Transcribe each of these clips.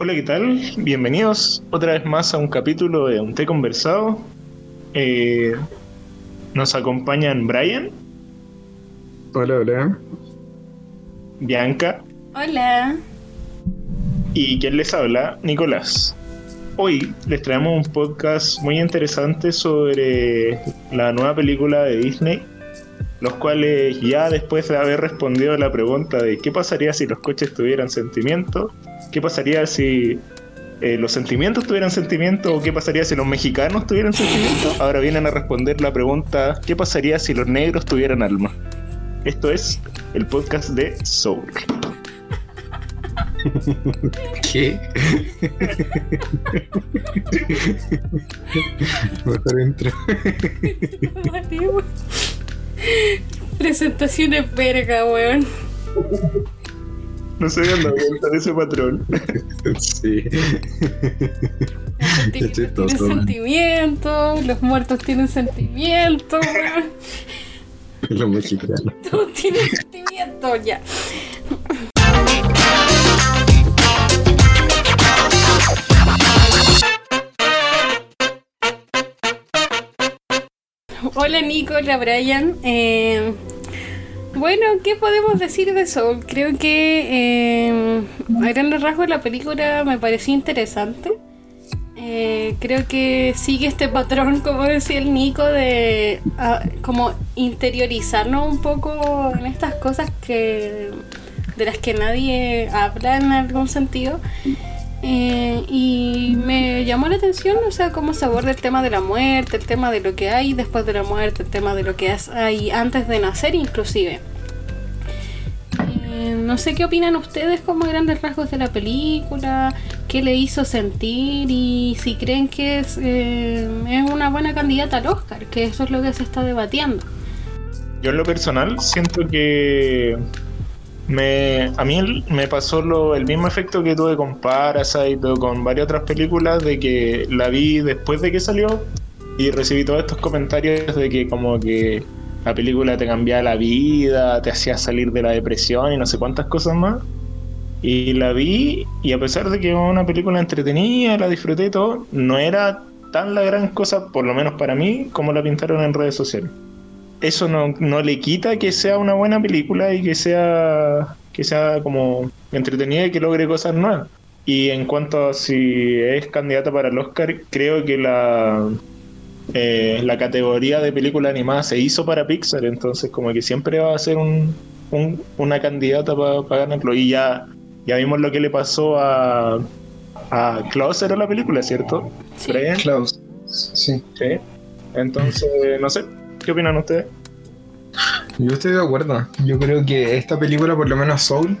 Hola, ¿qué tal? Bienvenidos otra vez más a un capítulo de Un Té Conversado. Eh, nos acompañan Brian, Hola, hola. Bianca Hola. y quien les habla, Nicolás. Hoy les traemos un podcast muy interesante sobre la nueva película de Disney, los cuales ya después de haber respondido a la pregunta de qué pasaría si los coches tuvieran sentimiento, qué pasaría si eh, los sentimientos tuvieran sentimiento o qué pasaría si los mexicanos tuvieran sentimiento, ahora vienen a responder la pregunta qué pasaría si los negros tuvieran alma. Esto es el podcast de Soul. ¿Qué? Mejor intro. Presentaciones verga, weón. No se habían dado cuenta de ese patrón. Sí. Los artistas chistoso, tienen man. sentimientos, los muertos tienen sentimientos. Los mexicanos. Todos tienen sentimientos, ya. Hola Nico, hola Brian. Eh, bueno, ¿qué podemos decir de Soul? Creo que eh, a grandes rasgos la película me pareció interesante. Eh, creo que sigue este patrón, como decía el Nico, de ah, como interiorizarnos un poco en estas cosas que de las que nadie habla en algún sentido. Eh, y me llamó la atención, o sea, cómo se aborda el tema de la muerte, el tema de lo que hay después de la muerte, el tema de lo que hay antes de nacer inclusive. Eh, no sé qué opinan ustedes como grandes rasgos de la película, qué le hizo sentir y si creen que es, eh, es una buena candidata al Oscar, que eso es lo que se está debatiendo. Yo en lo personal siento que me, a mí me pasó lo, el mismo efecto que tuve con Parasite o con varias otras películas de que la vi después de que salió y recibí todos estos comentarios de que como que la película te cambiaba la vida, te hacía salir de la depresión y no sé cuántas cosas más. Y la vi y a pesar de que era una película entretenida, la disfruté y todo, no era tan la gran cosa, por lo menos para mí, como la pintaron en redes sociales eso no, no le quita que sea una buena película y que sea que sea como entretenida y que logre cosas nuevas. Y en cuanto a si es candidata para el Oscar, creo que la eh, la categoría de película animada se hizo para Pixar, entonces como que siempre va a ser un, un- una candidata para ganarlo. Y ya, ya vimos lo que le pasó a, a Klaus era la película, ¿cierto? Sí. Klaus. Sí. Sí. Entonces, no sé, ¿qué opinan ustedes? Yo estoy de acuerdo. Yo creo que esta película, por lo menos Soul,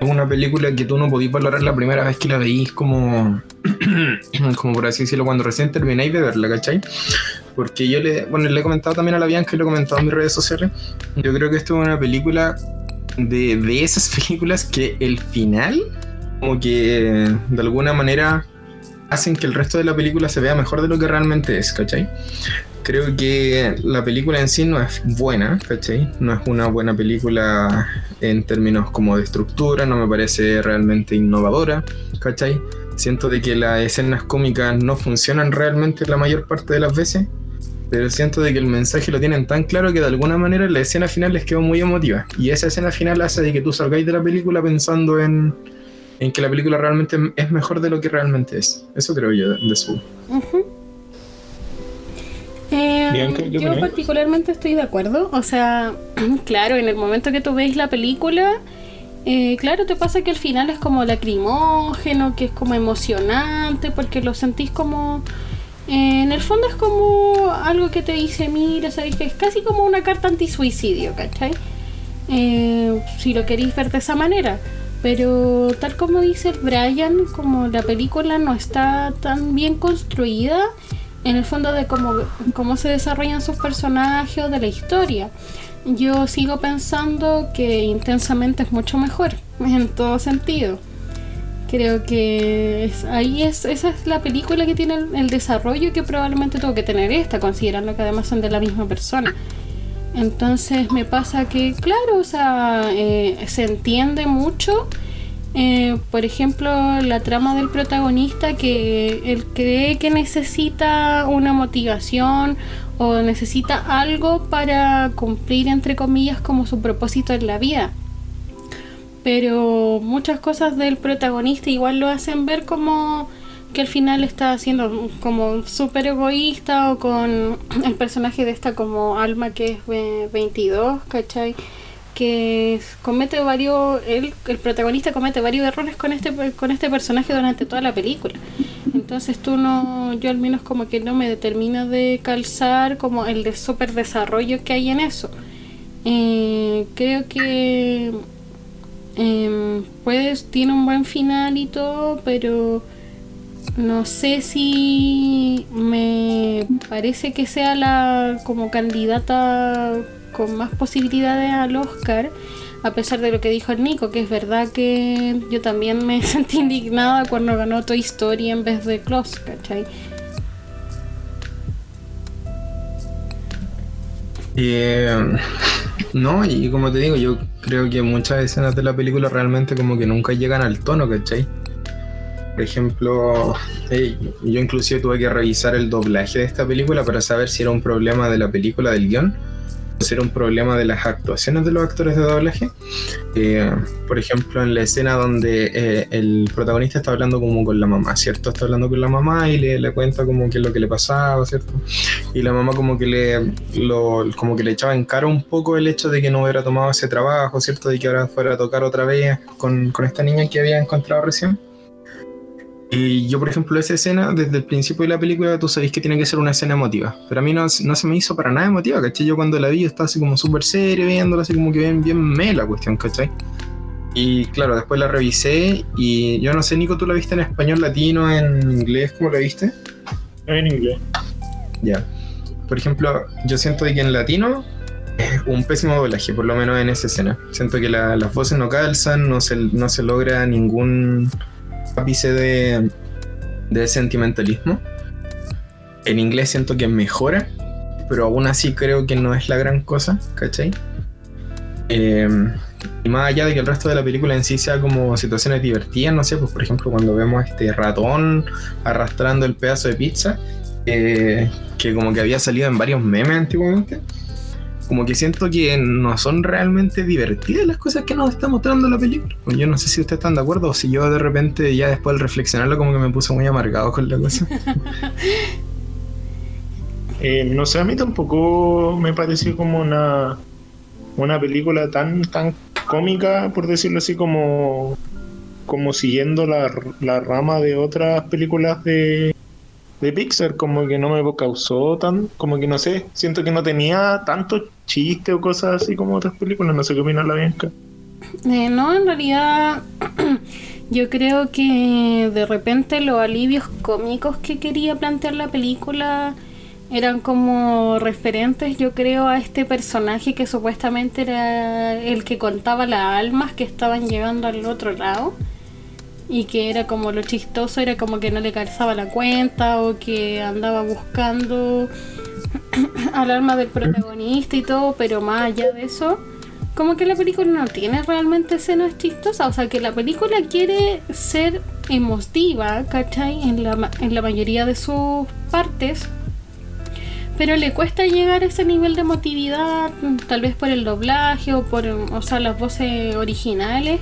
es una película que tú no podís valorar la primera vez que la veís como, como por así decirlo, cuando recién termináis de verla, ¿cachai? Porque yo le, bueno, le he comentado también a la Bianca y lo he comentado en mis redes sociales. Yo creo que esto es una película de, de esas películas que el final, como que de alguna manera hacen que el resto de la película se vea mejor de lo que realmente es, ¿cachai? Creo que la película en sí no es buena, ¿cachai? No es una buena película en términos como de estructura, no me parece realmente innovadora, ¿cachai? Siento de que las escenas cómicas no funcionan realmente la mayor parte de las veces, pero siento de que el mensaje lo tienen tan claro que de alguna manera la escena final les quedó muy emotiva. Y esa escena final hace de que tú salgáis de la película pensando en, en que la película realmente es mejor de lo que realmente es. Eso creo yo de, su. Eh, Bianca, ¿qué yo particularmente estoy de acuerdo. O sea, claro, en el momento que tú veis la película, eh, claro, te pasa que al final es como lacrimógeno, que es como emocionante, porque lo sentís como... eh, en el fondo es como algo que te dice, mira, sabéis que es casi como una carta antisuicidio, ¿cachai? Eh, si lo queréis ver de esa manera. Pero tal como dice Brian, como la película no está tan bien construida, en el fondo de cómo, cómo se desarrollan sus personajes o de la historia. Yo sigo pensando que intensamente es mucho mejor, en todo sentido. Creo que es- ahí es, esa es la película que tiene el, desarrollo que probablemente tuvo que tener esta, considerando que además son de la misma persona. Entonces me pasa que, claro, o sea, eh, se entiende mucho eh, por ejemplo, la trama del protagonista que él cree que necesita una motivación o necesita algo para cumplir, entre comillas, como su propósito en la vida. Pero muchas cosas del protagonista igual lo hacen ver como que al final está siendo como súper egoísta o con el personaje de esta como alma que es 22, ¿cachai? Que comete varios el, el protagonista comete varios errores con este con este personaje durante toda la película. Entonces tú no yo al menos como que no me determino de calzar como el de super desarrollo que hay en eso. Eh, creo que eh, tiene un buen final y todo pero no sé si me parece que sea la como candidata con más posibilidades al Oscar, a pesar de lo que dijo el Nico, que es verdad que yo también me sentí indignada cuando ganó Toy Story en vez de Close, ¿cachai? Eh, no, y como te digo, yo creo que muchas escenas de la película realmente como que nunca llegan al tono, ¿cachai? Por ejemplo, yo inclusive tuve que revisar el doblaje de esta película para saber si era un problema de la película del guion ser un problema de las actuaciones de los actores de doblaje. Eh, por ejemplo, en la escena donde eh, el protagonista está hablando como con la mamá, ¿cierto? Está hablando con la mamá y le, le cuenta como que es lo que le pasaba, ¿cierto? Y la mamá como que le lo, como que le echaba en cara un poco el hecho de que no hubiera tomado ese trabajo, ¿cierto? De que ahora fuera a tocar otra vez con, con esta niña que había encontrado recién. Y yo, por ejemplo, esa escena, desde el principio de la película, tú sabéis que tiene que ser una escena emotiva. Pero a mí no, no se me hizo para nada emotiva, ¿cachai? Yo cuando la vi, yo estaba así como súper serio, viéndola, así como que bien, bien me la cuestión, ¿cachai? Y claro, después la revisé y yo no sé, Nico, ¿tú la viste en español, latino, en inglés? ¿Cómo la viste? En inglés. Ya. Por ejemplo, yo siento que en latino es un pésimo doblaje, por lo menos en esa escena. Siento que la, las voces no calzan, no se, no se logra ningún ápice de, de sentimentalismo. En inglés siento que mejora, pero aún así creo que no es la gran cosa, ¿cachai? Em, y más allá de que el resto de la película en sí sea como situaciones divertidas, no sé, pues por ejemplo cuando vemos a este ratón arrastrando el pedazo de pizza, eh, que como que había salido en varios memes antiguamente, como que siento que no son realmente divertidas las cosas que nos está mostrando la película. Yo no sé si ustedes están de acuerdo o si yo de repente ya después de reflexionarlo como que me puse muy amargado con la cosa. Eh, no sé, a mí tampoco me pareció como una, una película tan, tan cómica, por decirlo así, como, como siguiendo la, la rama de otras películas de, de Pixar, como que no me causó tan, como que no sé, siento que no tenía tanto chiste o cosas así como otras películas, no sé qué opina la Bianca. Eh, no, en realidad yo creo que de repente los alivios cómicos que quería plantear la película eran como referentes, yo creo, a este personaje que supuestamente era el que contaba las almas que estaban llegando al otro lado y que era como lo chistoso, era como que no le calzaba la cuenta o que andaba buscando al alma del protagonista y todo, pero más allá de eso, como que la película no tiene realmente escenas chistosas, o sea que la película quiere ser emotiva, ¿cachai? En la, en la mayoría de sus partes. Pero le cuesta llegar a ese nivel de emotividad, tal vez por el doblaje o por o sea, las voces originales,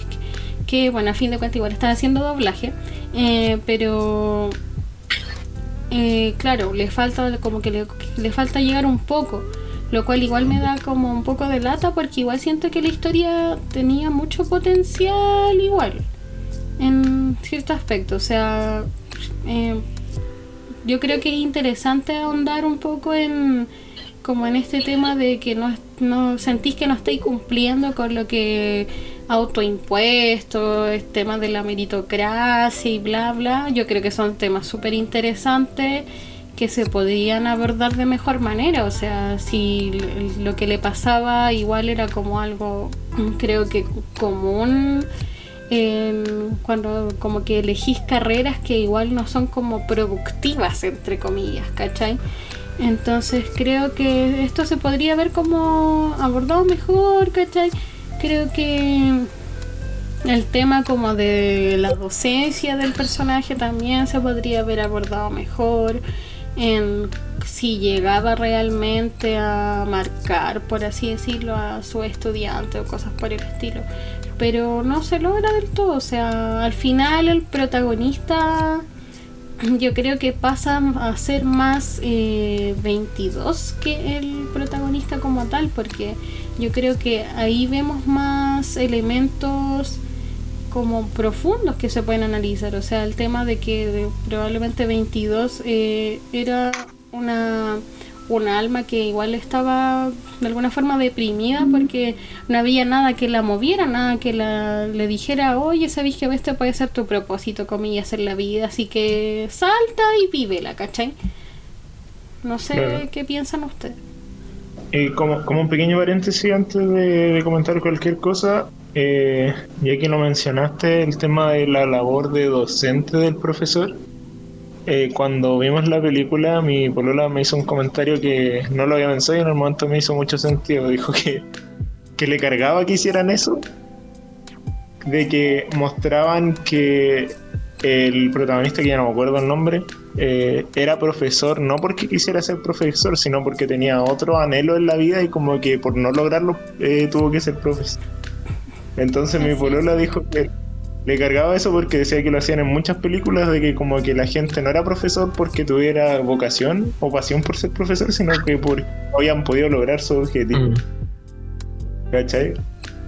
que bueno, a fin de cuentas igual están haciendo doblaje, eh, pero eh, claro, le falta como que le, le, falta llegar un poco, lo cual igual me da como un poco de lata porque igual siento que la historia tenía mucho potencial igual en cierto aspecto, o sea, eh, yo creo que es interesante ahondar un poco en como en este tema de que no, no sentís que no estáis cumpliendo con lo que autoimpuestos, el tema de la meritocracia y bla, bla. Yo creo que son temas súper interesantes que se podrían abordar de mejor manera. O sea, si lo que le pasaba igual era como algo, creo que común. cuando como que elegís carreras que igual no son como productivas entre comillas, ¿cachai? Entonces creo que esto se podría ver como abordado mejor, ¿cachai? Creo que el tema como de la docencia del personaje también se podría haber abordado mejor en si llegaba realmente a marcar, por así decirlo, a su estudiante o cosas por el estilo. Pero no se logra del todo, o sea, al final el protagonista yo creo que pasa a ser más eh, 22 que el protagonista como tal, porque yo creo que ahí vemos más elementos como profundos que se pueden analizar. O sea, el tema de que probablemente 22 eh, era una, una alma que igual estaba de alguna forma deprimida porque no había nada que la moviera, nada que la, le dijera, oye, sabéis que este puede ser tu propósito, comillas, en la vida, así que salta y vívela, ¿cachai? No sé qué piensan ustedes. Como, como un pequeño paréntesis antes de, comentar cualquier cosa, eh, ya que lo mencionaste, el tema de la labor de docente del profesor. Eh, cuando vimos la película, mi polola me hizo un comentario que no lo había pensado y en el momento me hizo mucho sentido. Dijo que, que le cargaba que hicieran eso. De que mostraban que el protagonista, que ya no me acuerdo el nombre, eh, era profesor no porque quisiera ser profesor, sino porque tenía otro anhelo en la vida y como que por no lograrlo eh, tuvo que ser profesor. Entonces mi polola dijo que le cargaba eso porque decía que lo hacían en muchas películas de que como que la gente no era profesor porque tuviera vocación o pasión por ser profesor, sino que por habían podido lograr su objetivo. Mm. ¿Cachai?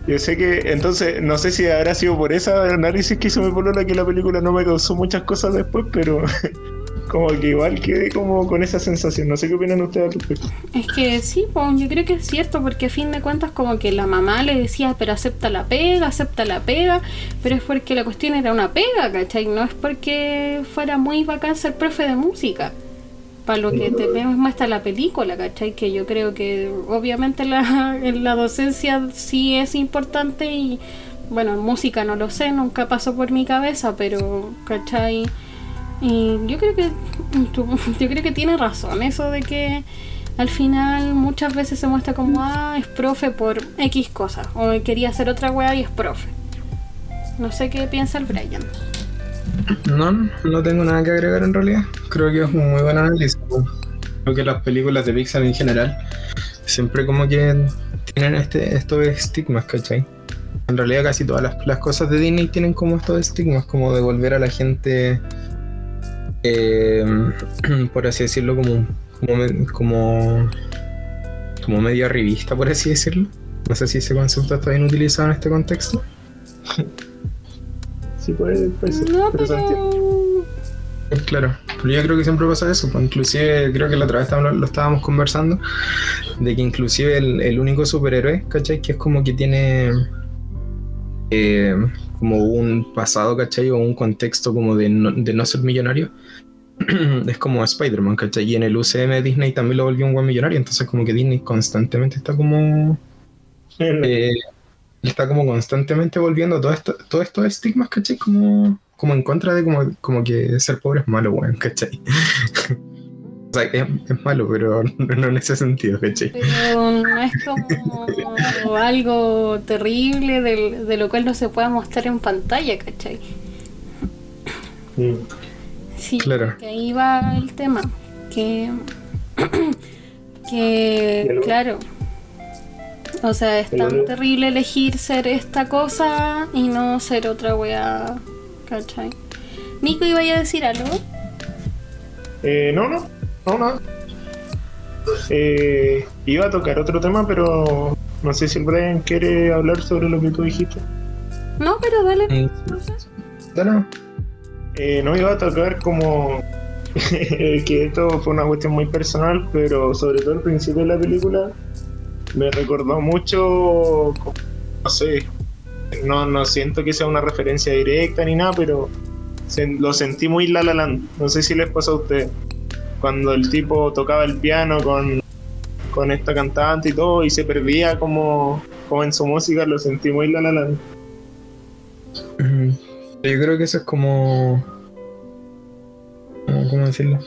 Yo sé que, entonces, no sé si habrá sido por esa análisis que hizo mi polola que la película no me causó muchas cosas después, pero como que igual quedé como con esa sensación. No sé qué opinan ustedes al respecto. Es que sí, pues, yo creo que es cierto, porque a fin de cuentas como que la mamá le decía, pero acepta la pega, acepta la pega, pero es porque la cuestión era una pega, ¿cachai? No es porque fuera muy bacán ser profe de música. Para lo que te vemos muestra la película, ¿cachai? Que yo creo que obviamente la, la docencia sí es importante y bueno, en música no lo sé, nunca pasó por mi cabeza, pero, ¿cachai? Y yo creo que yo creo que tiene razón eso de que al final muchas veces se muestra como ah, es profe por X cosas o quería hacer otra weá y es profe. No sé qué piensa el Brian. No, no tengo nada que agregar en realidad. Creo que es un muy buen análisis. Creo que las películas de Pixar en general siempre como que tienen este, estos estigmas, ¿cachai? En realidad casi todas las, las cosas de Disney tienen como estos estigmas, como de volver a la gente eh, por así decirlo, como, como, como, medio revista, por así decirlo. No sé si ese concepto está bien utilizado en este contexto. sí, puede, ser. No, pero... Claro, pero yo creo que siempre pasa eso. Pues, inclusive, creo que la otra vez lo estábamos conversando, de que inclusive el, único superhéroe, ¿cachai? Que es como que tiene... Eh, como un pasado, ¿cachai? O un contexto como de no, de no ser millonario. es como Spider-Man, ¿cachai? Y en el UCM Disney también lo volvió un buen millonario, entonces como que Disney constantemente está como... Eh, está como constantemente volviendo todos esto, todos estos estigmas, ¿cachai? Como, como en contra de como, como que ser pobre es malo, weón, ¿cachai? o sea, es, malo, pero no en ese sentido, ¿cachai? Pero no es como algo terrible de, de, lo cual no se pueda mostrar en pantalla, ¿cachai? Mm. Sí, claro. que ahí va el tema. Que, que claro. O sea, es tan terrible elegir ser esta cosa y no ser otra wea. ¿Cachai? Nico, ¿iba a decir algo? Eh, no, no, no, no. Eh, iba a tocar otro tema, pero no sé si el Brian quiere hablar sobre lo que tú dijiste. No, pero dale. No sé. Dale. Eh, no iba a tocar como que esto fue una cuestión muy personal, pero sobre todo el principio de la película me recordó mucho, no sé, no, no siento que sea una referencia directa ni nada, pero lo sentí muy La La Land. No sé si les pasó a ustedes. Cuando el tipo tocaba el piano con, con esta cantante y todo y se perdía como, como en su música, lo sentí muy La La Land. Yo creo que eso es como. ¿Cómo decirlo?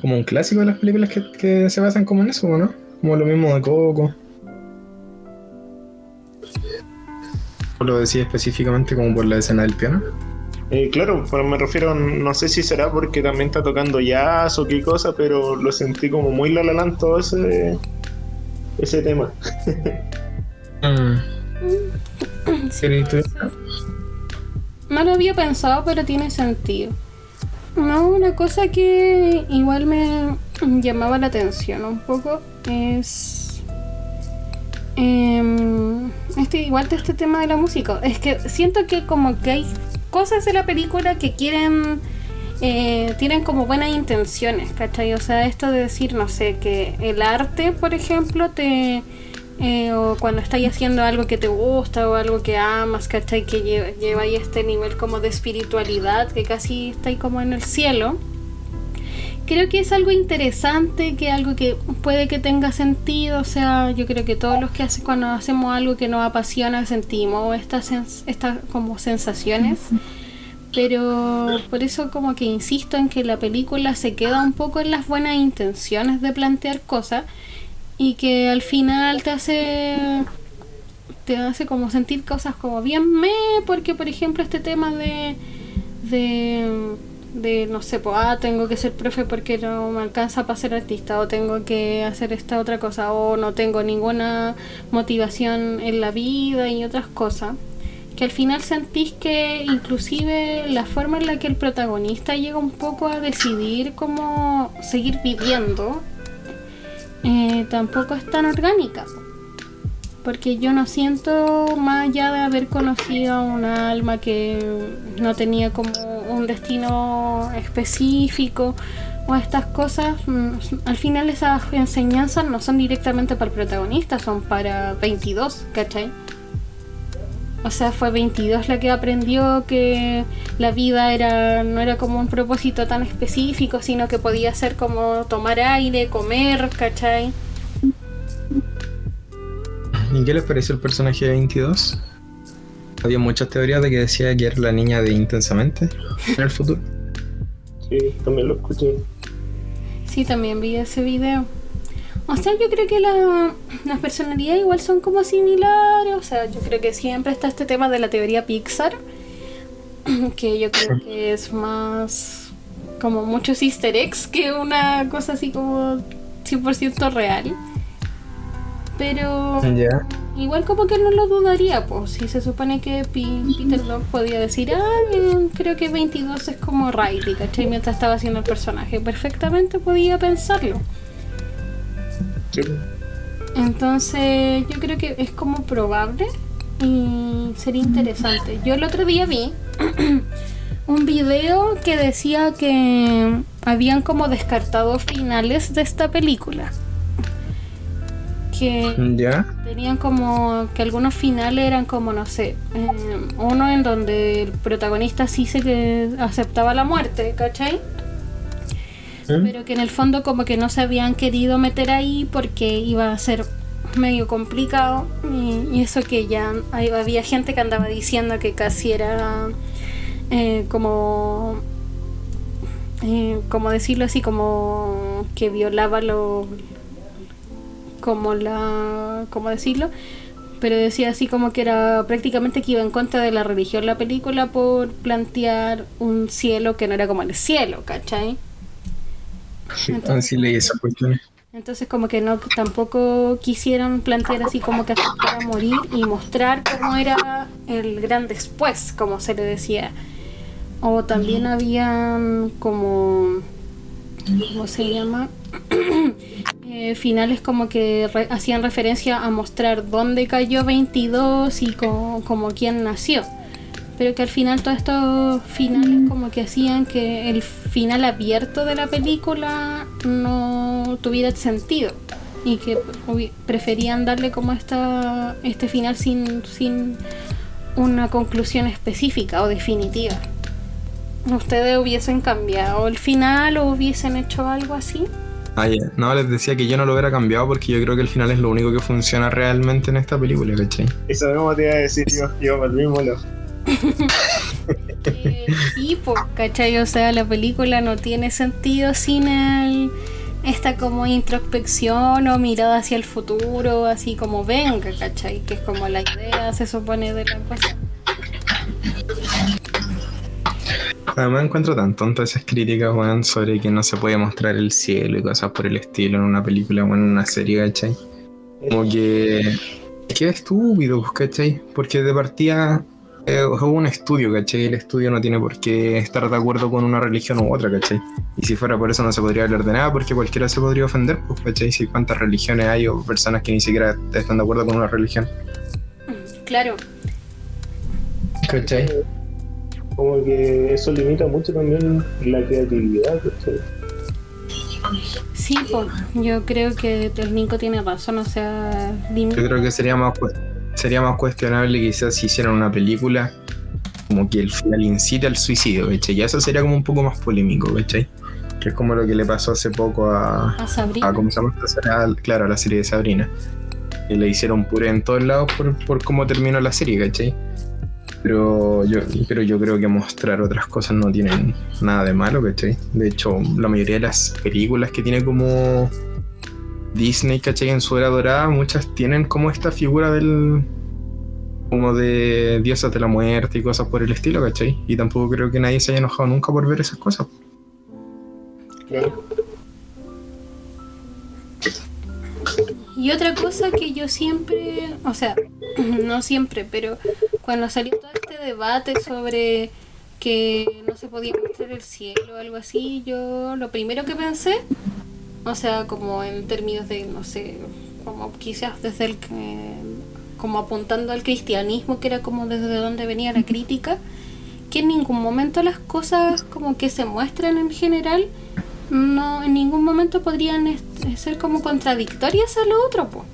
Como un clásico de las películas que, se basan como en eso, ¿no? Como lo mismo de Coco. lo decía específicamente como por la escena del piano? Eh, claro, pero me refiero, no sé si será porque también está tocando jazz o qué cosa, pero lo sentí como muy la todo ese, ese tema. Mm. Sí. No lo había pensado, pero tiene sentido. No, una cosa que igual me llamaba la atención un poco es. em, este, igual de este tema de la música. Es que siento que como que hay cosas de la película que quieren. eh, tienen como buenas intenciones, ¿cachai? O sea, esto de decir, no sé, que el arte, por ejemplo, te. eh, o cuando estáis haciendo algo que te gusta o algo que amas, ¿cachai? Que lle- lleva ahí este nivel como de espiritualidad, que casi estáis como en el cielo. Creo que es algo interesante, que algo que puede que tenga sentido, o sea, yo creo que todos los que hacen cuando hacemos algo que nos apasiona sentimos estas estas como sensaciones. Pero por eso como que insisto en que la película se queda un poco en las buenas intenciones de plantear cosas y que al final te hace te hace como sentir cosas como bien me porque por ejemplo este tema de de, de no sé pues ah tengo que ser profe porque no me alcanza para ser artista o tengo que hacer esta otra cosa o no tengo ninguna motivación en la vida y otras cosas que al final sentís que inclusive la forma en la que el protagonista llega un poco a decidir cómo seguir viviendo eh, tampoco es tan orgánica. Porque yo no siento, más allá de haber conocido a un alma que no tenía como un destino específico o estas cosas, mm, al final esas enseñanzas no son directamente para el protagonista, son para 22, ¿cachai? O sea, fue 22 la que aprendió que la vida era no era como un propósito tan específico, sino que podía ser como tomar aire, comer, ¿cachai? ¿Y qué les pareció el personaje de 22? Había muchas teorías de que decía que era la niña de Intensamente en el futuro. Sí, también lo escuché. Sí, también vi ese video. O sea, yo creo que la- las personalidades igual son como similares. O sea, yo creo que siempre está este tema de la teoría Pixar. Que yo creo que es más como muchos easter eggs que una cosa así como 100% real. Pero igual como que no lo dudaría, pues si se supone que Pi- Peter Dog podía decir, ah, eh, creo que 22 es como Riley, ¿cachai? Mientras estaba haciendo el personaje, perfectamente podía pensarlo. Sí. Entonces yo creo que es como probable y sería interesante. Yo el otro día vi un video que decía que habían como descartado finales de esta película. Que Ya. tenían como que algunos finales eran como no sé eh, uno en donde el protagonista sí se que aceptaba la muerte ¿cachai? pero que en el fondo como que no se habían querido meter ahí porque iba a ser medio complicado y, y eso que ya hay- había gente que andaba diciendo que casi era eh, como eh, como decirlo así como que violaba lo como la cómo decirlo pero decía así como que era prácticamente que iba en contra de la religión la película por plantear un cielo que no era como el cielo ¿cachai? Así leí esas cuestiones. Entonces como que no tampoco quisieron plantear así como que aceptara morir y mostrar cómo era el gran después, como se le decía. O también habían como ¿cómo se llama? Eh, finales como que re- hacían referencia a mostrar dónde cayó 22 y co- como quién nació. Pero que al final todos estos finales como que hacían que el final abierto de la película no tuviera sentido. Y que preferían darle como esta, este final sin, sin una conclusión específica o definitiva. ¿Ustedes hubiesen cambiado el final o hubiesen hecho algo así? Ah, ya. No, les decía que yo no lo hubiera cambiado porque yo creo que el final es lo único que funciona realmente en esta película, ¿cachai? Eso mismo te iba a decir yo, yo para el mismo lado. Eh, sí, pues, ¿cachai? O sea, la película no tiene sentido sin el esta como introspección o mirada hacia el futuro, así como venga, ¿cachai? Que es como la idea, se supone, de la cosa. Además encuentro tan tontas esas críticas, weón, sobre que no se puede mostrar el cielo y cosas por el estilo en una película o en una serie, ¿cachai? Como que... Qué estúpido, pues, ¿cachai? Porque de partida eh, hubo un estudio, ¿cachai? El estudio no tiene por qué estar de acuerdo con una religión u otra, ¿cachai? Y si fuera por eso no se podría hablar de nada porque cualquiera se podría ofender, pues, ¿cachai? Si cuántas religiones hay o personas que ni siquiera están de acuerdo con una religión. Claro. ¿Cachai? Como que eso limita mucho también la creatividad, ¿cachai? Sí, pues, yo creo que el Nico tiene razón, o sea, lim- Yo creo que sería más, cu- sería más cuestionable quizás si hicieran una película como que el final incita al suicidio, ¿cachai? Y eso sería como un poco más polémico, ¿cachai? Que es como lo que le pasó hace poco a, a Sabrina. a ¿cómo se llama? Ah, Claro, a la serie de Sabrina. Que le hicieron puré en todos lados por, por cómo terminó la serie, ¿cachai? Pero yo, pero yo creo que mostrar otras cosas no tienen nada de malo, ¿cachai? De hecho, la mayoría de las películas que tiene como Disney, ¿cachai? En su era dorada, muchas tienen como esta figura del. como de diosas de la muerte y cosas por el estilo, ¿cachai? Y tampoco creo que nadie se haya enojado nunca por ver esas cosas. Claro. Y otra cosa que yo siempre, o sea, no siempre, pero cuando salió todo este debate sobre que no se podía mostrar el cielo o algo así, yo lo primero que pensé, o sea, como en términos de, no sé, como quizás desde el como apuntando al cristianismo, que era como desde donde venía la crítica, que en ningún momento las cosas como que se muestran en general no en ningún momento podrían ser como contradictorias a lo otro, po.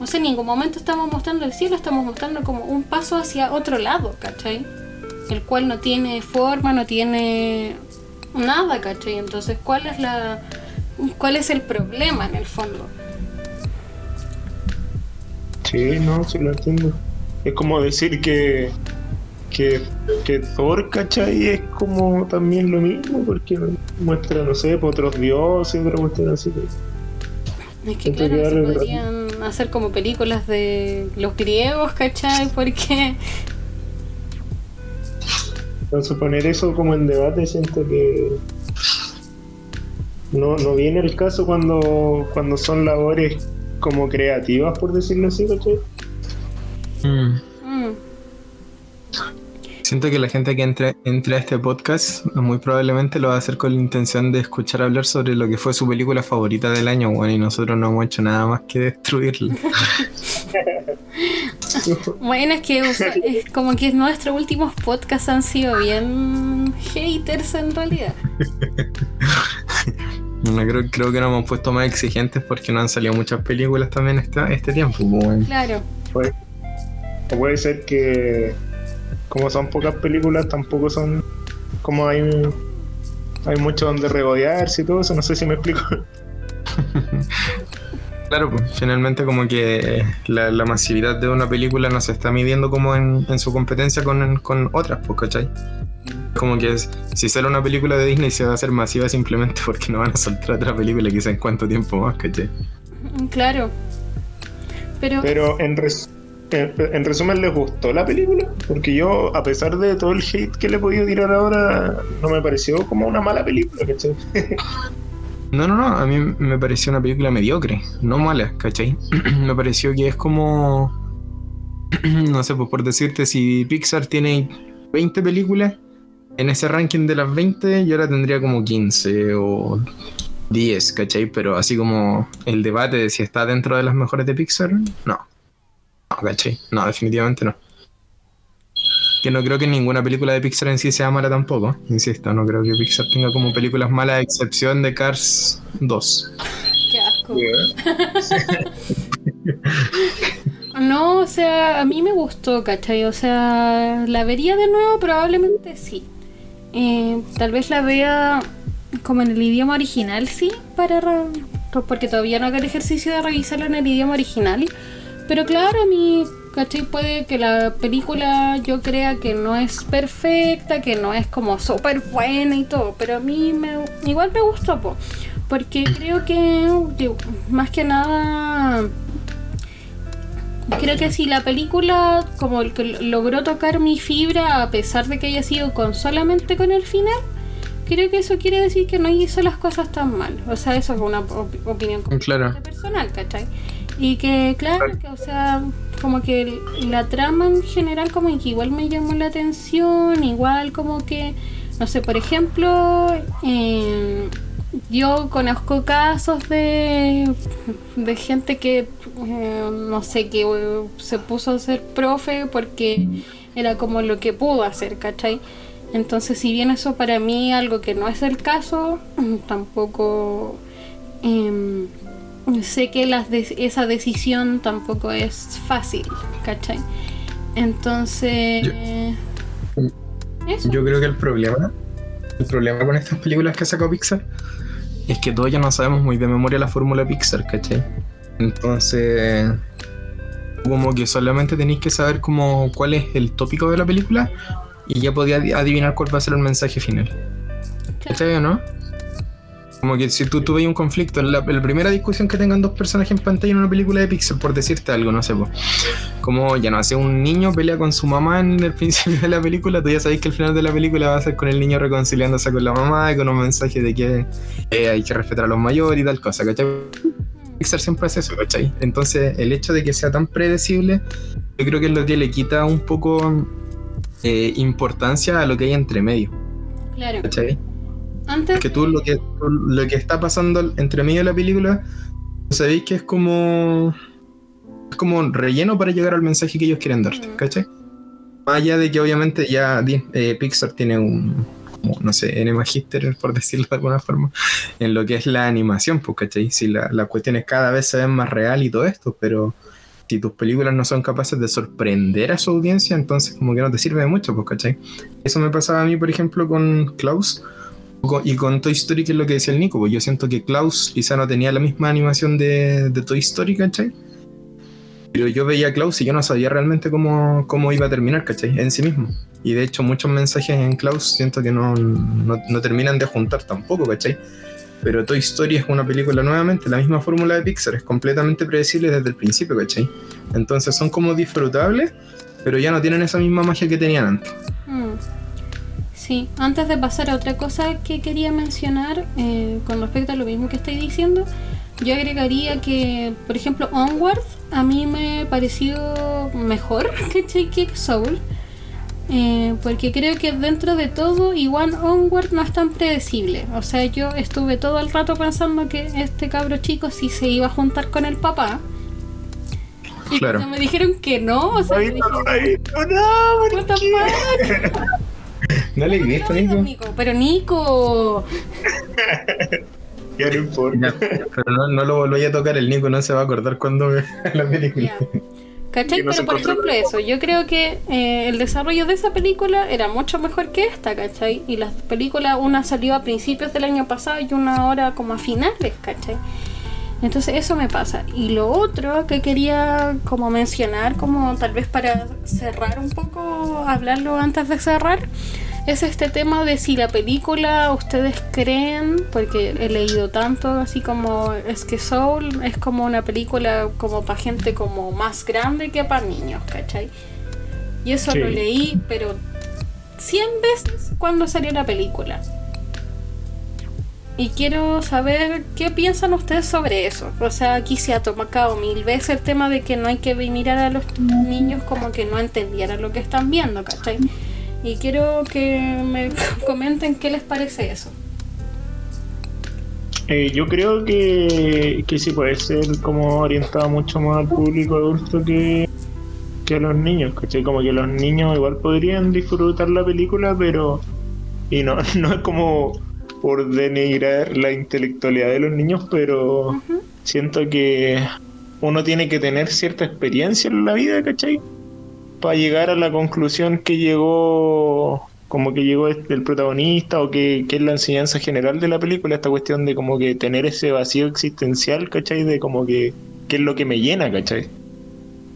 O sea, en ningún momento estamos mostrando el cielo, estamos mostrando como un paso hacia otro lado, ¿cachai? El cual no tiene forma, no tiene nada, ¿cachai? Entonces, ¿cuál es la cuál es el problema en el fondo? Sí, no, sí lo entiendo. Es como decir que, que, que Thor, ¿cachai? Es como también lo mismo, porque muestra, no sé, por otros dioses, otra cuestión así. pues. Es que claro, que se podrían hacer como películas de los griegos, ¿cachai? Porque Entonces poner eso como en debate siento que no, no viene el caso cuando, cuando son labores como creativas, por decirlo así, ¿cachai? Mm. Siento que la gente que entre, entre a este podcast muy probablemente lo va a hacer con la intención de escuchar hablar sobre lo que fue su película favorita del año, bueno, y nosotros no hemos hecho nada más que destruirla. Bueno, es que o sea, es como que nuestros últimos podcasts han sido bien haters en realidad. No, creo, creo que nos hemos puesto más exigentes porque no han salido muchas películas también este, este tiempo. pues, bueno. Claro. O puede ser que como son pocas películas tampoco son como hay hay mucho donde regodearse y todo eso, no sé si me explico. Claro, pues finalmente como que la, la masividad de una película no se está midiendo como en, en su competencia con, con otras, pues, ¿cachai? Como que es- si sale una película de Disney se va a hacer masiva simplemente porque no van a soltar otra película quizá en cuánto tiempo más, ¿cachai? Claro. Pero, Pero en, res- en, en resumen, ¿les gustó la película? Porque yo, a pesar de todo el hate que le he podido tirar ahora, no me pareció como una mala película, ¿cachai? No, no, no, a mí me pareció una película mediocre, no mala, ¿cachai? me pareció que es como, no sé, pues por decirte, si Pixar tiene 20 películas, en ese ranking de las 20 yo la tendría como 15 o 10, ¿cachai? Pero así como el debate de si está dentro de las mejores de Pixar, no. No, ¿cachai? No, definitivamente no. Que no creo que ninguna película de Pixar en sí sea mala tampoco. Insisto, no creo que Pixar tenga como películas malas, a excepción de Cars 2. qué asco. No, o sea, a mí me gustó, ¿cachai? O sea, la vería de nuevo, probablemente sí. Eh, tal vez la vea como en el idioma original, sí, para porque todavía no hago el ejercicio de revisarla en el idioma original. Pero claro, a mí, ¿cachai? Puede que la película yo crea que no es perfecta, que no es como súper buena y todo, pero a mí me, igual me gustó, po. porque creo que, digo, más que nada, creo que si la película como el que logró tocar mi fibra a pesar de que haya sido con solamente con el final, creo que eso quiere decir que no hizo las cosas tan mal. O sea, eso es una op- opinión Claro. personal, ¿cachai? Y que, claro, que, o sea, como que la trama en general como que igual me llamó la atención, igual como que, no sé, por ejemplo, eh, yo conozco casos de, de gente que, eh, no sé, que eh, se puso a ser profe porque era como lo que pudo hacer, ¿cachai? Entonces, si bien eso para mí algo que no es el caso, tampoco em, sé que las de- esa decisión tampoco es fácil, ¿cachai? Entonces, eso. Yo creo que el problema, el problema con estas películas que ha sacado Pixar es que todos ya no sabemos muy de memoria la fórmula Pixar, ¿cachai? Entonces, como que solamente tenéis que saber como cuál es el tópico de la película y ya podía adi- adivinar cuál va a ser el mensaje final. ¿Cachai o no? Como que si tú tuve un conflicto, la, la primera discusión que tengan dos personajes en pantalla en una película de Pixar, por decirte algo, no sé, po. como ya no hace un niño pelea con su mamá en el principio de la película, tú ya sabéis que el final de la película va a ser con el niño reconciliándose con la mamá y con un mensaje de que eh, hay que respetar a los mayores y tal cosa, ¿cachai? Pixar siempre hace eso, ¿cachai? Entonces, el hecho de que sea tan predecible, yo creo que es lo que le quita un poco eh, importancia a lo que hay entre medio, Claro. ¿cachai? Antes que tú lo que lo que está pasando entre medio de la película sabéis que es como es como un relleno para llegar al mensaje que ellos quieren darte Mm. ¿cachai? más allá de que obviamente ya eh, Pixar tiene un no sé, N Magister por decirlo de alguna forma en lo que es la animación pues ¿cachai? si la, las cuestiones cada vez se ven más real y todo esto pero si tus películas no son capaces de sorprender a su audiencia entonces como que no te sirve de mucho pues ¿cachai? eso me pasaba a mí por ejemplo con Klaus Y con Toy Story, que es lo que decía el Nico, pues yo siento que Klaus quizá no tenía la misma animación de, de Toy Story, ¿cachai? Pero yo veía a Klaus y yo no sabía realmente cómo, cómo iba a terminar, ¿cachai? En sí mismo. Y de hecho muchos mensajes en Klaus siento que no, no, no terminan de juntar tampoco, ¿cachai? Pero Toy Story es una película nuevamente, la misma fórmula de Pixar, es completamente predecible desde el principio, ¿cachai? Entonces son como disfrutables, pero ya no tienen esa misma magia que tenían antes. Mm. Sí, antes de pasar a otra cosa que quería mencionar eh, con respecto a lo mismo que estoy diciendo, yo agregaría que, por ejemplo, Onward a mí me pareció mejor que que Soul. eh, porque creo que dentro de todo, igual Onward no es tan predecible. O sea, yo estuve todo el rato pensando que este cabro chico sí se iba a juntar con el papá. Y Claro. cuando me dijeron que no, o sea, Ay, me no, dijeron, no. ¿No le No, Nico? Nico, pero Nico, Ya no importa. Ya, pero no, no lo volváis a tocar, el Nico no se va a acordar cuando vea la película. ¿Cachai? No Pero por ejemplo eso, yo creo que eh, el desarrollo de esa película era mucho mejor que esta, ¿cachai? Y las películas, una salió a principios del año pasado y una ahora como a finales, ¿cachai? Entonces eso me pasa. Y lo otro que quería como mencionar, como tal vez para cerrar un poco, hablarlo antes de cerrar, es este tema de si la película ustedes creen, porque he leído tanto así como es que Soul es como una película como para gente como más grande que para niños, ¿cachai? Y eso Sí. lo leí, pero 100 veces cuando salió la película. Y quiero saber qué piensan ustedes sobre eso. O sea, aquí se ha tomado mil veces el tema de que no hay que mirar a los niños como que no entendieran lo que están viendo, ¿cachai? Y quiero que me comenten qué les parece eso. Eh, yo creo que, que sí puede ser como orientado mucho más al público adulto que, que a los niños, ¿cachai? Como que los niños igual podrían disfrutar la película, pero... Y no, no es como por denigrar la intelectualidad de los niños, pero siento que uno tiene que tener cierta experiencia en la vida, ¿cachai? Para llegar a la conclusión que llegó, como que llegó este- el protagonista o que, que es la enseñanza general de la película, esta cuestión de como que tener ese vacío existencial, ¿cachai? De como que, ¿qué es lo que me llena, ¿cachai?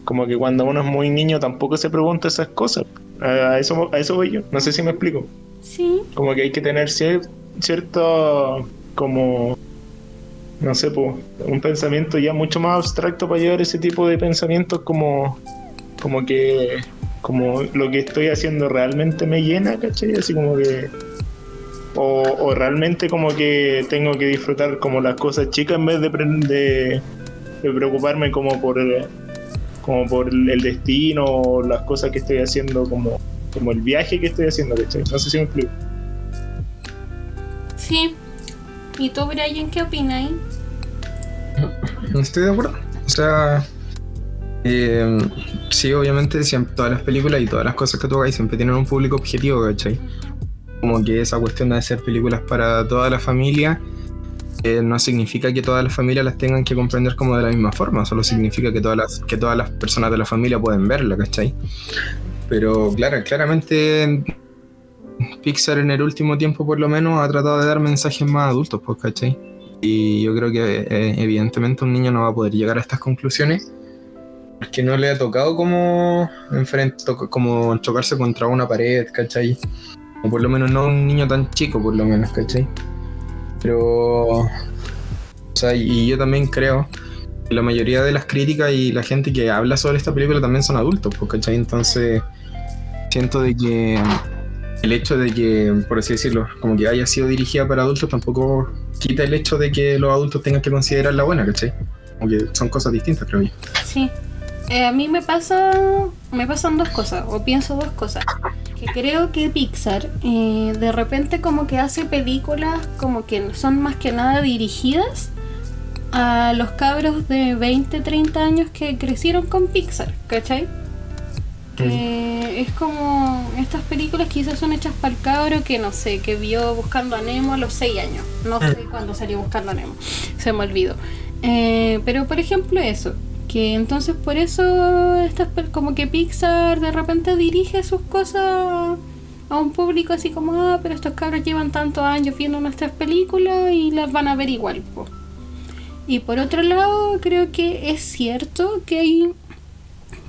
Como que cuando uno es muy niño tampoco se pregunta esas cosas. A a eso, a eso voy yo, no sé si me explico Sí, como que hay que tener cier- cierto como no sé, un pensamiento ya mucho más abstracto para llevar ese tipo de pensamientos como, como que, como lo que estoy haciendo realmente me llena, ¿cachai? Así como que, o, o realmente como que tengo que disfrutar como las cosas chicas en vez de, de preocuparme como por el, como por el destino o las cosas que estoy haciendo como, como el viaje que estoy haciendo, ¿cachai? No sé si me explico. Sí. ¿Y tú, Brian, qué opinas? No estoy de acuerdo. O sea, eh, sí, obviamente, siempre, todas las películas y todas las cosas que tú hagas siempre tienen un público objetivo, ¿cachai? Como que esa cuestión de hacer películas para toda la familia eh, no significa que todas las familias las tengan que comprender como de la misma forma, solo significa que todas las, que todas las personas de la familia pueden verla, ¿cachai? Pero claro, claramente Pixar en el último tiempo por lo menos ha tratado de dar mensajes más adultos, pues, ¿cachai? Y yo creo que eh, evidentemente un niño no va a poder llegar a estas conclusiones porque no le ha tocado como enfrente, como chocarse contra una pared, ¿cachai? O por lo menos no un niño tan chico, por lo menos, ¿cachai? Pero... O sea, y yo también creo que la mayoría de las críticas y la gente que habla sobre esta película también son adultos, pues, ¿cachai? Entonces siento de que el hecho de que, por así decirlo, como que haya sido dirigida para adultos tampoco quita el hecho de que los adultos tengan que considerarla buena, ¿cachai? Como que son cosas distintas, creo yo. Sí. Eh, a mí me pasa. Me pasan dos cosas, o pienso dos cosas. Que creo que Pixar eh, de repente como que hace películas como que son más que nada dirigidas a los cabros de 20, 30 años que crecieron con Pixar, ¿cachai? Que es como estas películas quizás son hechas para el cabro que no sé, que vio Buscando a Nemo a los 6 años. No sé cuándo salió Buscando a Nemo, se me olvidó. Eh, pero por ejemplo eso, que entonces por eso estas como que Pixar de repente dirige sus cosas a un público así como, ah, pero estos cabros llevan tantos años viendo nuestras películas y las van a ver igual. po". Y por otro lado, creo que es cierto que hay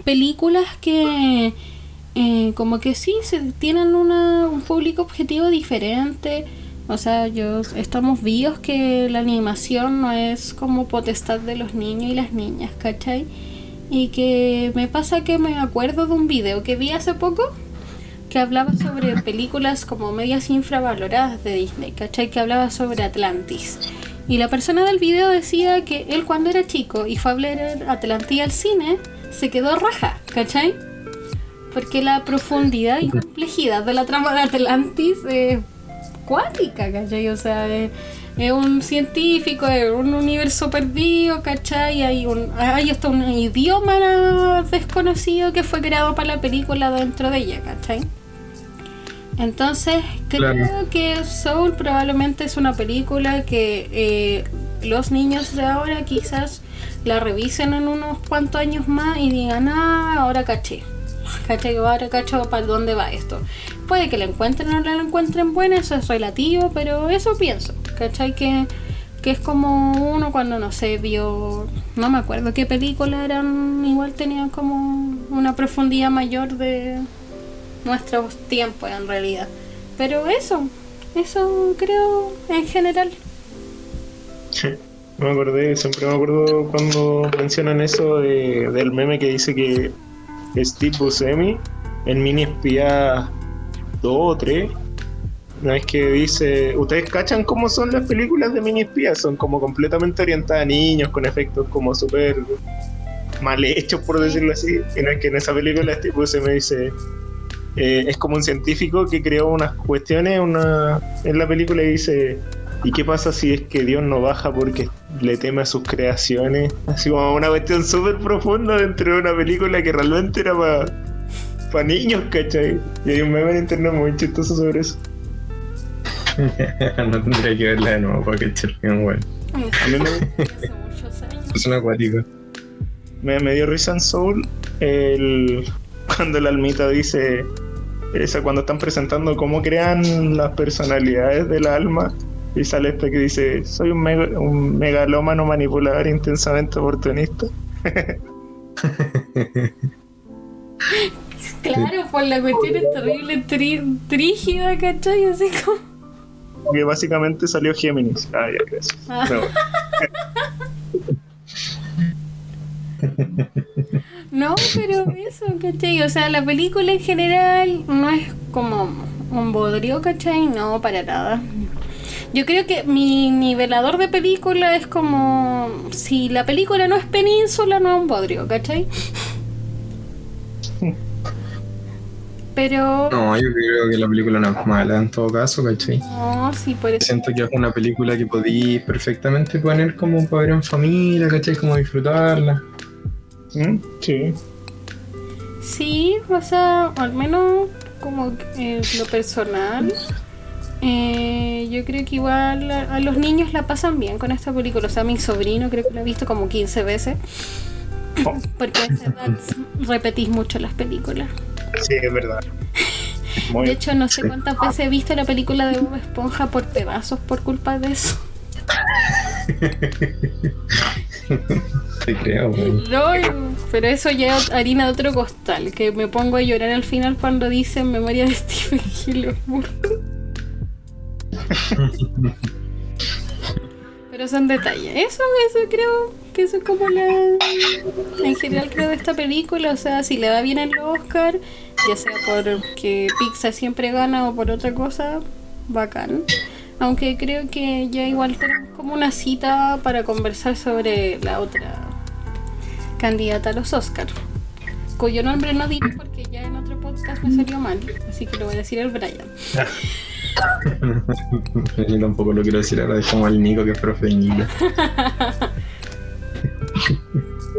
películas que eh, como que sí se tienen una, un público objetivo diferente. O sea, yo estamos vivos que la animación no es como potestad de los niños y las niñas, ¿cachai? Y que me pasa que me acuerdo de un video que vi hace poco que hablaba sobre películas como medias infravaloradas de Disney, ¿cachai? Que hablaba sobre Atlantis. Y la persona del video decía que él cuando era chico y fue a ver Atlantis al cine, se quedó raja, ¿cachai? Porque la profundidad y complejidad de la trama de Atlantis es cuática, ¿cachai? O sea, es, es un científico, es un universo perdido, ¿cachai? Hay, un, hay hasta un idioma desconocido que fue creado para la película dentro de ella, ¿cachai? Entonces, creo Claro. que Soul probablemente es una película que eh, los niños de ahora quizás la revisen en unos cuantos años más y digan, ah, ahora caché. ¿Cachai? Ahora cacho para dónde va esto. Puede que la encuentren o no la encuentren buena, eso es relativo, pero eso pienso. ¿Cachai? Que, que es como uno cuando, no sé, vio, no me acuerdo qué película eran, igual tenían como una profundidad mayor de nuestros tiempos en realidad. Pero eso, eso creo en general. Me acordé, siempre me acuerdo cuando mencionan eso de- del meme que dice que Steve Buscemi en Mini Espía 2 o 3, una vez que dice, ¿ustedes cachan cómo son las películas de Mini Espía? Son como completamente orientadas a niños, con efectos como súper mal hechos, por decirlo así. Y no es que en esa película Steve Buscemi dice, eh, es como un científico que creó unas cuestiones una, en la película y dice, ¿y qué pasa si es que Dios no baja porque le teme a sus creaciones? Así como una cuestión súper profunda dentro de una película que realmente era para niños, ¿cachai? Y hay un meme en internet muy chistoso sobre eso. no tendría que verla de nuevo para que bien bueno. A mí me. Es un acuático. me, me dio risa en Soul el, cuando el almita dice esa cuando están presentando cómo crean las personalidades del alma y sale este que dice soy un, mega- un megalómano manipulador intensamente oportunista Claro, por la cuestión es terrible, tri- trígida, ¿cachai? Así como. que básicamente salió Géminis ah ya gracias Ah. Bueno. No, pero eso, ¿cachai? O sea, la película en general no es como un bodrio, ¿cachai? No, para nada. Yo creo que mi nivelador de película es como si la película no es península, no es un bodrio, ¿cachai? Pero. No, yo creo que la película no es mala en todo caso, ¿cachai? No, sí, por eso. Siento que es una película que podí perfectamente poner como para ver en familia, ¿cachai? Como disfrutarla. ¿Mm? Sí. Sí, o sea, al menos como eh, lo personal. Eh, yo creo que igual a, a los niños la pasan bien con esta película. O sea, mi sobrino creo que lo ha visto como 15 veces. Oh, Porque a esa edad repetís mucho las películas. sí, es verdad. Muy De hecho, no sé cuántas veces he visto la película de Bob Esponja por pedazos por culpa de eso. Te creo. No, pero eso ya es harina de otro costal, que me pongo a llorar al final cuando dicen memoria de Stephen Gilmore. Pero son detalles. Eso, eso creo que eso es como la... En general creo de esta película, o sea, si le va bien el Oscar, ya sea porque Pixar siempre gana o por otra cosa, bacán. Aunque creo que ya igual tenemos como una cita para conversar sobre la otra candidata a los Oscars, cuyo nombre no diré porque ya en otro podcast me salió mal, así que lo voy a decir al Brian. Yo tampoco lo quiero decir ahora, como el Nico que es profe de inglés.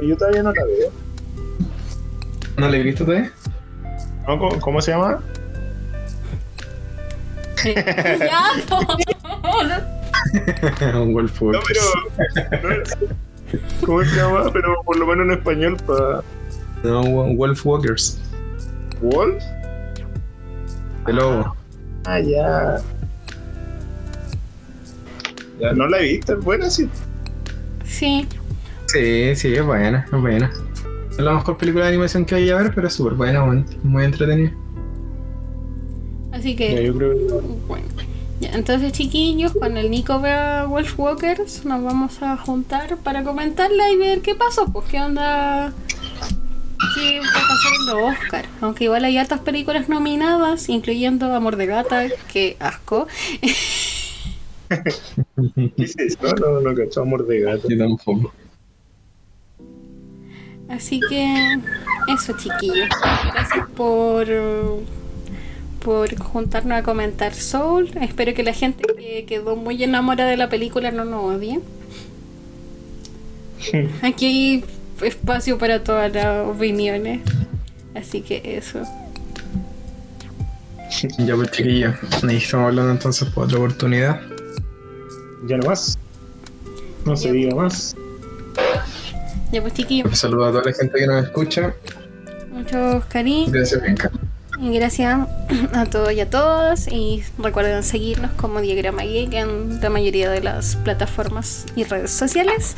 Yo todavía no la veo. ¿No le viste todavía? ¿No? ¿Cómo, cómo se llama? ya. Un Wolf No, pero. no es- ¿Cómo se llama? Pero por lo menos en español, para. No, Wolf Walkers. ¿Wolf? De lobo. Ah, ya. Ya no la he visto, es buena, sí. Sí, Sí, sí, es buena, es buena. Es la mejor película de animación que hay a ver, pero es súper buena, bueno, muy entretenida. así Ya, que yo creo que. bueno. Ya, entonces chiquillos, cuando el Nico vea Wolf Walkers, nos vamos a juntar para comentarla y ver qué pasó, pues qué onda, qué va a pasar en los Oscar. Aunque igual hay hartas películas nominadas, incluyendo Amor de Gata, que asco. ¿Qué es eso? No, no, cachó amor de gato. Yo tampoco. Así que eso chiquillos. Gracias por por juntarnos a comentar Soul. Espero que la gente que quedó muy enamorada de la película no nos odie. Aquí hay espacio para todas las opiniones. Así que eso. Ya pues chiquillos, ahí estamos hablando entonces por otra oportunidad. Ya no más. No se diga más. Ya pues chiquillos, Un saludo a toda la gente que nos escucha. muchos cariños. Gracias, Bianca. Y gracias a todos y a todas. Y recuerden seguirnos como Diagrama Geek en la mayoría de las plataformas y redes sociales.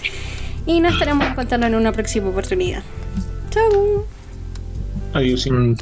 Y nos estaremos encontrando en una próxima oportunidad. Chao. Adiós. Un.